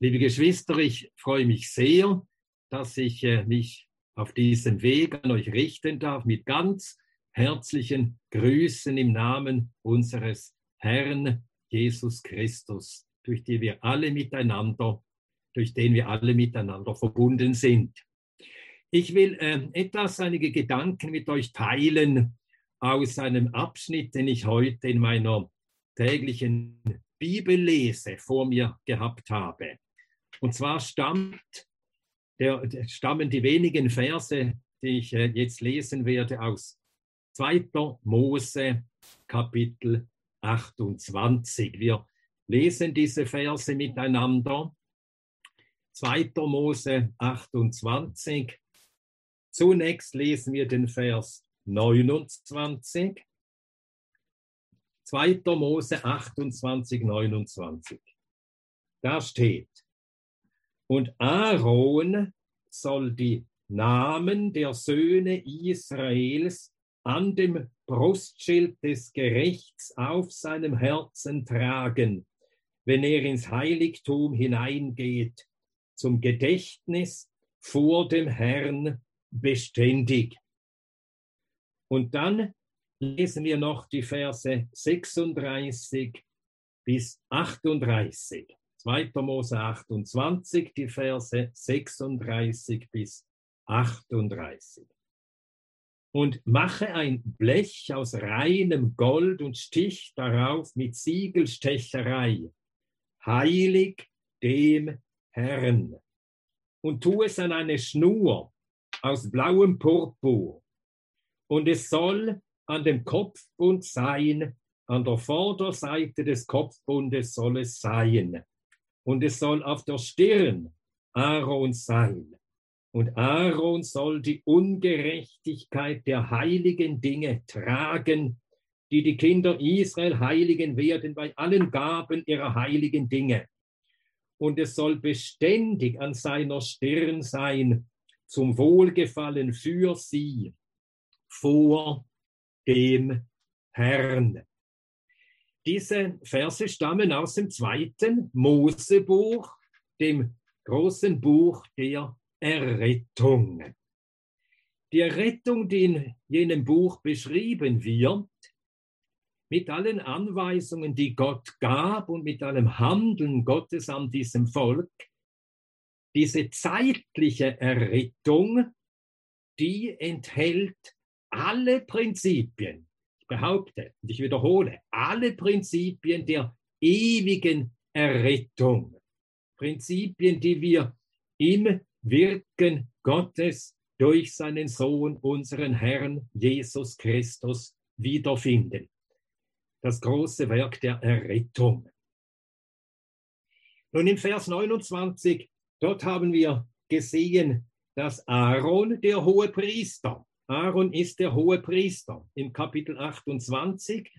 Liebe Geschwister, ich freue mich sehr, dass ich äh, mich auf diesem Weg an euch richten darf mit ganz herzlichen Grüßen im Namen unseres Herrn Jesus Christus, durch den wir alle miteinander, durch den wir alle miteinander verbunden sind. Ich will äh, etwas, einige Gedanken mit euch teilen aus einem Abschnitt, den ich heute in meiner täglichen Bibellese vor mir gehabt habe. Und zwar stammt der, stammen die wenigen Verse, die ich äh, jetzt lesen werde, aus 2. Mose Kapitel 28. Wir lesen diese Verse miteinander. 2. Mose 28. Zunächst lesen wir den Vers 29. 2. Mose 28, 29. Da steht, und Aaron soll die Namen der Söhne Israels an dem Brustschild des Gerichts auf seinem Herzen tragen, wenn er ins Heiligtum hineingeht, zum Gedächtnis vor dem Herrn beständig. Und dann lesen wir noch die Verse 36 bis 38. 2. Mose 28, die Verse 36 bis 38. Und mache ein Blech aus reinem Gold und stich darauf mit Siegelstecherei, heilig dem Herrn. Und tu es an eine Schnur aus blauem Purpur. Und es soll an dem Kopfbund sein, an der Vorderseite des Kopfbundes soll es sein und es soll auf der Stirn Aarons sein. Und Aaron soll die Ungerechtigkeit der heiligen Dinge tragen, die die Kinder Israel heiligen werden bei allen Gaben ihrer heiligen Dinge. Und es soll beständig an seiner Stirn sein, zum Wohlgefallen für sie vor dem Herrn. Diese Verse stammen aus dem zweiten Mosebuch, dem großen Buch der Errettung. Die Errettung, die in jenem Buch beschrieben wird, mit allen Anweisungen, die Gott gab und mit allem Handeln Gottes an diesem Volk, diese zeitliche Errettung, die enthält alle Prinzipien, behaupte und ich wiederhole, alle Prinzipien der ewigen Errettung, Prinzipien, die wir im Wirken Gottes durch seinen Sohn, unseren Herrn Jesus Christus, wiederfinden. Das große Werk der Errettung. Nun im Vers 29, dort haben wir gesehen, dass Aaron, der hohe Priester, Aaron ist der hohe Priester. Im Kapitel 28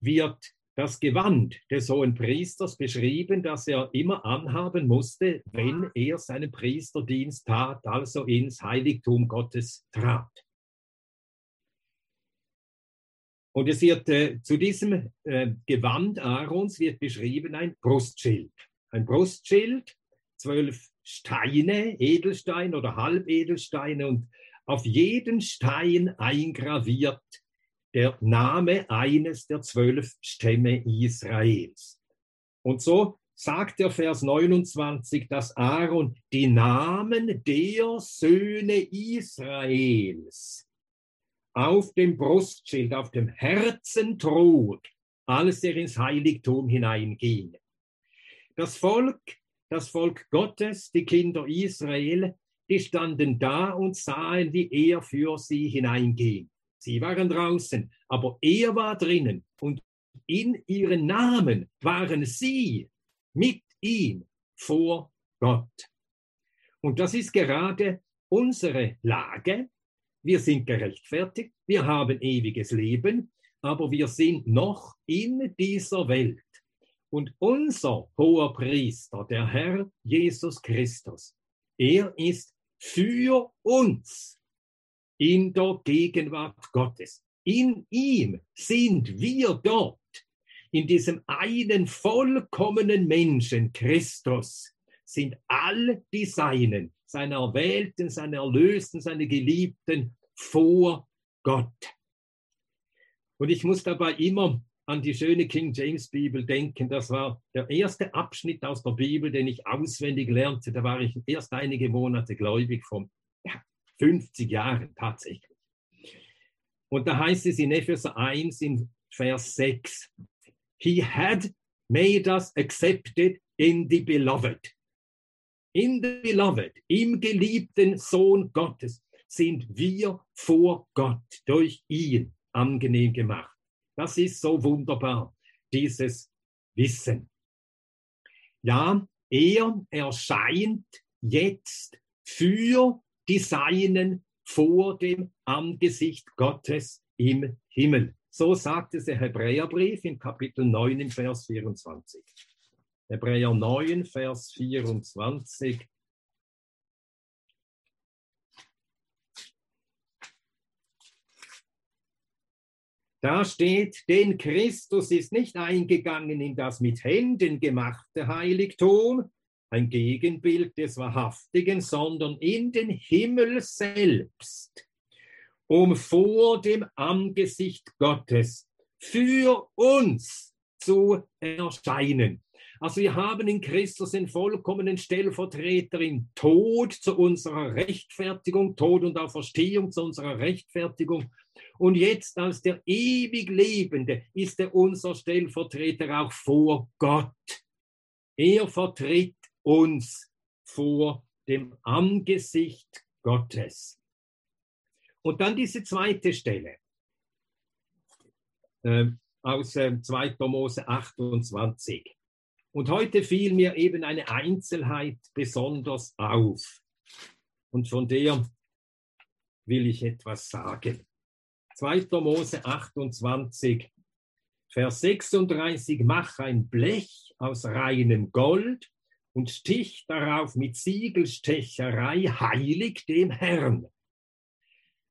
wird das Gewand des hohen Priesters beschrieben, das er immer anhaben musste, wenn er seinen Priesterdienst tat, also ins Heiligtum Gottes trat. Und es wird äh, zu diesem äh, Gewand Aarons wird beschrieben ein Brustschild. Ein Brustschild, zwölf Steine, Edelsteine oder Halbedelsteine und auf jeden Stein eingraviert der Name eines der zwölf Stämme Israels. Und so sagt der Vers 29, dass Aaron die Namen der Söhne Israels auf dem Brustschild, auf dem Herzen trug, als er ins Heiligtum hineinging. Das Volk, das Volk Gottes, die Kinder Israel, die standen da und sahen, wie er für sie hineinging. Sie waren draußen, aber er war drinnen und in ihren Namen waren sie mit ihm vor Gott. Und das ist gerade unsere Lage. Wir sind gerechtfertigt, wir haben ewiges Leben, aber wir sind noch in dieser Welt. Und unser hoher Priester, der Herr Jesus Christus, er ist für uns in der Gegenwart Gottes. In ihm sind wir dort, in diesem einen vollkommenen Menschen, Christus, sind all die Seinen, seine Erwählten, seine Erlösten, seine Geliebten vor Gott. Und ich muss dabei immer an die schöne King James Bibel denken. Das war der erste Abschnitt aus der Bibel, den ich auswendig lernte. Da war ich erst einige Monate gläubig, von ja, 50 Jahren tatsächlich. Und da heißt es in Epheser 1 in Vers 6, He had made us accepted in the beloved. In the beloved, im geliebten Sohn Gottes, sind wir vor Gott durch ihn angenehm gemacht. Das ist so wunderbar, dieses Wissen. Ja, er erscheint jetzt für die Seinen vor dem Angesicht Gottes im Himmel. So sagt es der Hebräerbrief in Kapitel 9 im Vers 24. Hebräer 9, Vers 24. Da steht, denn Christus ist nicht eingegangen in das mit Händen gemachte Heiligtum, ein Gegenbild des Wahrhaftigen, sondern in den Himmel selbst, um vor dem Angesicht Gottes für uns zu erscheinen. Also wir haben in Christus den vollkommenen Stellvertreter im Tod zu unserer Rechtfertigung, Tod und Auferstehung zu unserer Rechtfertigung und jetzt als der ewig Lebende ist er unser Stellvertreter auch vor Gott. Er vertritt uns vor dem Angesicht Gottes. Und dann diese zweite Stelle äh, aus äh, 2. Mose 28. Und heute fiel mir eben eine Einzelheit besonders auf. Und von der will ich etwas sagen. 2. Mose 28, Vers 36, mach ein Blech aus reinem Gold und stich darauf mit Siegelstecherei heilig dem Herrn.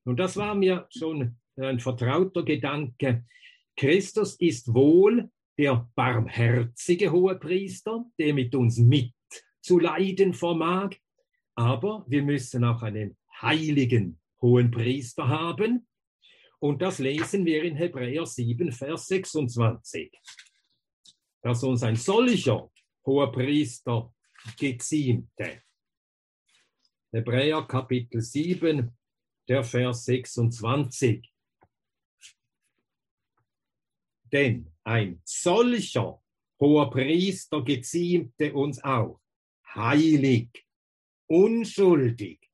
Und das war mir schon ein vertrauter Gedanke. Christus ist wohl der barmherzige Hohepriester, der mit uns mitzuleiden vermag, aber wir müssen auch einen heiligen hohen Priester haben, und das lesen wir in Hebräer 7, Vers 26. Dass uns ein solcher hoher Priester geziemte. Hebräer Kapitel 7, der Vers 26. Denn ein solcher hoher Priester geziemte uns auch, heilig, unschuldig,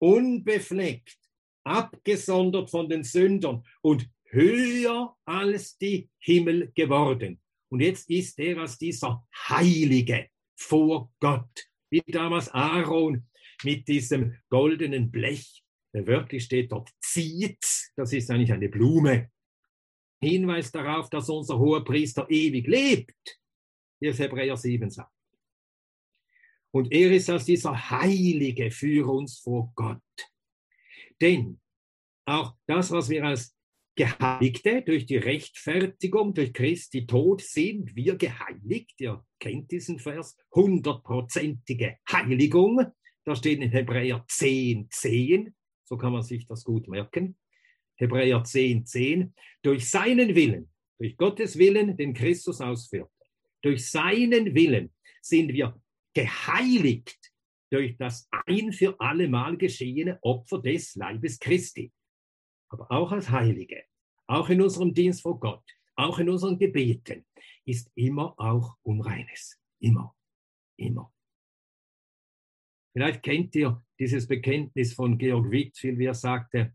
unbefleckt, abgesondert von den Sündern und höher als die Himmel geworden. Und jetzt ist er als dieser Heilige vor Gott, wie damals Aaron mit diesem goldenen Blech. Wörtlich steht dort zieht, das ist eigentlich eine Blume. Hinweis darauf, dass unser hoher Priester ewig lebt, wie es Hebräer 7 sagt. Und er ist als dieser Heilige für uns vor Gott. Denn auch das, was wir als Geheiligte durch die Rechtfertigung, durch Christi Tod sind wir geheiligt. Ihr kennt diesen Vers. Hundertprozentige Heiligung. Da steht in Hebräer 10, 10. So kann man sich das gut merken. Hebräer 10, 10. Durch seinen Willen, durch Gottes Willen, den Christus ausführt. Durch seinen Willen sind wir geheiligt durch das ein für alle Mal geschehene Opfer des Leibes Christi. Aber auch als Heilige, auch in unserem Dienst vor Gott, auch in unseren Gebeten ist immer auch Unreines. Immer, immer. Vielleicht kennt ihr dieses Bekenntnis von Georg Wittfeld, wie er sagte,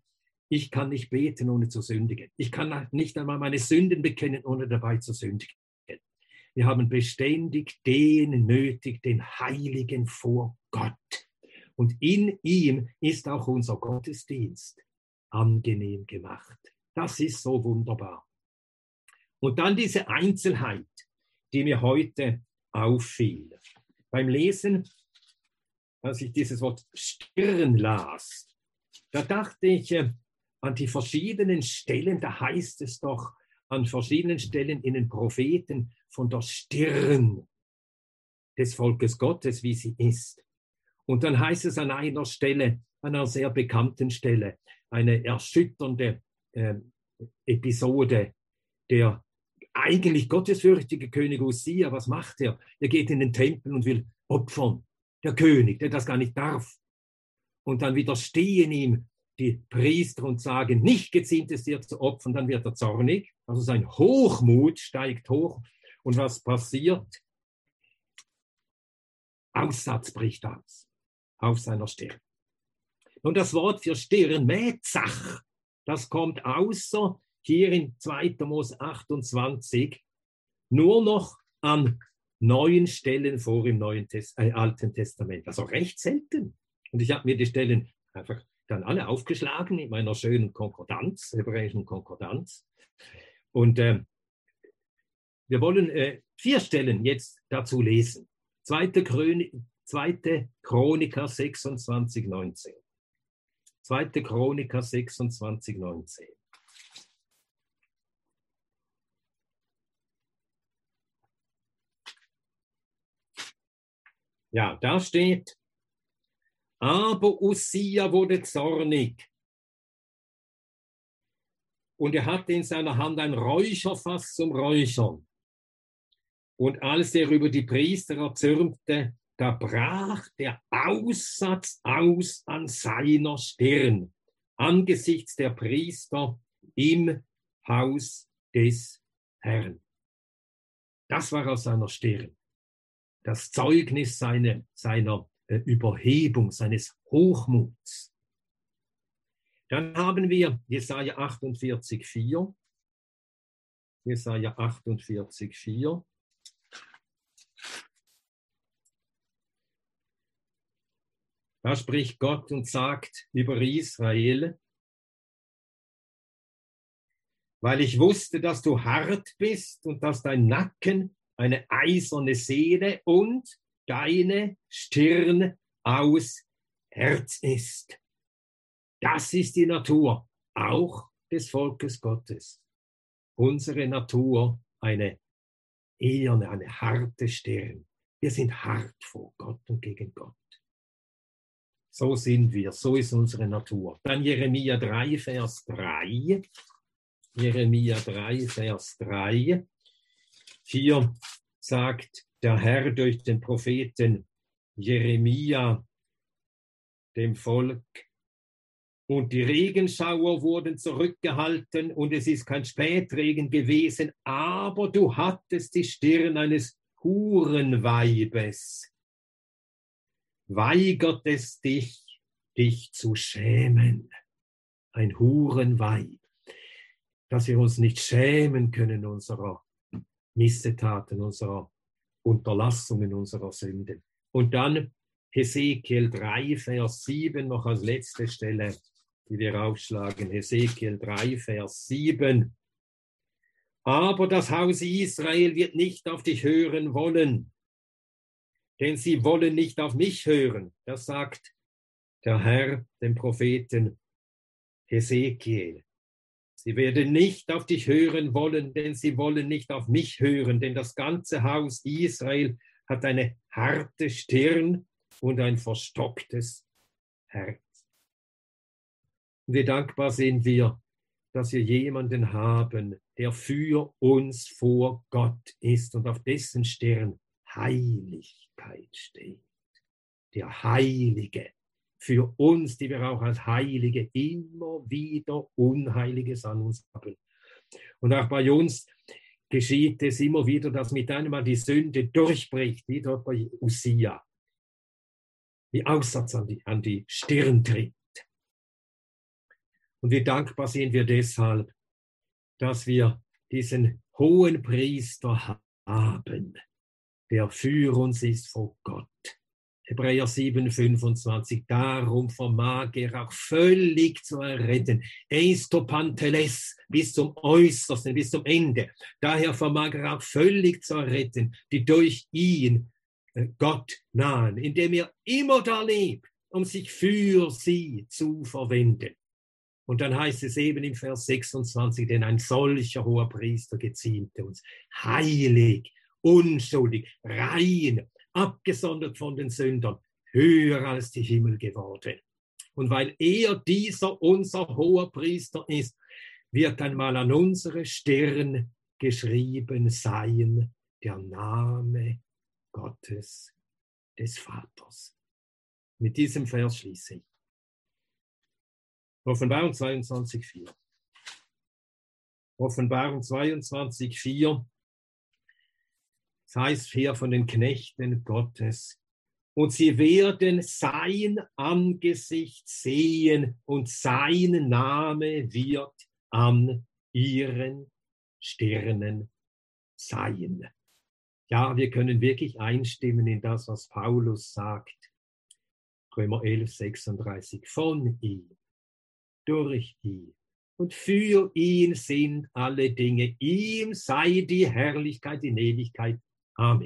ich kann nicht beten, ohne zu sündigen. Ich kann nicht einmal meine Sünden bekennen, ohne dabei zu sündigen. Wir haben beständig den nötig, den Heiligen vor Gott. Und in ihm ist auch unser Gottesdienst angenehm gemacht. Das ist so wunderbar. Und dann diese Einzelheit, die mir heute auffiel. Beim Lesen, als ich dieses Wort Stirn las, da dachte ich äh, an die verschiedenen Stellen, da heißt es doch an verschiedenen Stellen in den Propheten, von der Stirn des Volkes Gottes, wie sie ist. Und dann heißt es an einer Stelle, an einer sehr bekannten Stelle, eine erschütternde äh, Episode, der eigentlich gottesfürchtige König Usia, was macht er? Er geht in den Tempel und will opfern. Der König, der das gar nicht darf. Und dann widerstehen ihm die Priester und sagen, nicht geziemt es dir zu opfern, dann wird er zornig. Also sein Hochmut steigt hoch. Und was passiert? Aussatz bricht aus auf seiner Stirn. Und das Wort für Stirn, Mäzach, das kommt außer hier in 2. Mos 28 nur noch an neuen Stellen vor im Neuen Test äh, Alten Testament. Also recht selten. Und ich habe mir die Stellen einfach dann alle aufgeschlagen in meiner schönen Konkordanz, hebräischen Konkordanz. Und äh, wir wollen äh, vier Stellen jetzt dazu lesen. 2. Chron 2. Chroniker 26, 19. 2. Chroniker 26, 19. Ja, da steht, aber Usia wurde zornig. Und er hatte in seiner Hand ein Räucherfass zum Räuchern. Und als er über die Priester erzürnte, da brach der Aussatz aus an seiner Stirn angesichts der Priester im Haus des Herrn. Das war aus seiner Stirn. Das Zeugnis seine, seiner äh, Überhebung, seines Hochmuts. Dann haben wir Jesaja 48, 4. Jesaja 48, Da spricht Gott und sagt über Israel, weil ich wusste, dass du hart bist und dass dein Nacken eine eiserne Seele und deine Stirn aus Herz ist. Das ist die Natur, auch des Volkes Gottes. Unsere Natur, eine eherne, eine harte Stirn. Wir sind hart vor Gott und gegen Gott. So sind wir, so ist unsere Natur. Dann Jeremia 3, Vers 3. Jeremia 3, Vers 3. Hier sagt der Herr durch den Propheten Jeremia dem Volk, und die Regenschauer wurden zurückgehalten und es ist kein Spätregen gewesen, aber du hattest die Stirn eines Hurenweibes weigert es dich, dich zu schämen. Ein Hurenweib, dass wir uns nicht schämen können unserer Missetaten, unserer Unterlassungen, unserer Sünden. Und dann Hesekiel 3, Vers 7, noch als letzte Stelle, die wir aufschlagen. Hesekiel 3, Vers 7. Aber das Haus Israel wird nicht auf dich hören wollen, denn sie wollen nicht auf mich hören. Das sagt der Herr dem Propheten Hesekiel. Sie werden nicht auf dich hören wollen, denn sie wollen nicht auf mich hören, denn das ganze Haus Israel hat eine harte Stirn und ein verstocktes Herz. Wie dankbar sind wir, dass wir jemanden haben, der für uns vor Gott ist und auf dessen Stirn Heiligkeit steht. Der Heilige. Für uns, die wir auch als Heilige immer wieder Unheiliges an uns haben. Und auch bei uns geschieht es immer wieder, dass mit einem Mal die Sünde durchbricht, wie dort bei Usia. Wie Aussatz an die, an die Stirn tritt. Und wie dankbar sind wir deshalb, dass wir diesen hohen Priester haben, der für uns ist vor Gott. Hebräer 7, 25. Darum vermag er auch völlig zu erretten. Eistopanteles bis zum Äußersten, bis zum Ende. Daher vermag er auch völlig zu erretten, die durch ihn äh, Gott nahen, indem er immer da lebt, um sich für sie zu verwenden. Und dann heißt es eben im Vers 26, denn ein solcher hoher Priester geziemte uns, heilig, unschuldig, rein, abgesondert von den Sündern, höher als die Himmel geworden. Und weil er dieser unser hoher Priester ist, wird einmal an unsere Stirn geschrieben sein der Name Gottes des Vaters. Mit diesem Vers schließe ich. Offenbarung 22,4. Offenbarung 22,4. Das heißt hier von den Knechten Gottes. Und sie werden sein Angesicht sehen und sein Name wird an ihren Stirnen sein. Ja, wir können wirklich einstimmen in das, was Paulus sagt. Römer 11, 36. Von ihm, durch ihn und für ihn sind alle Dinge. Ihm sei die Herrlichkeit in Ewigkeit. Um,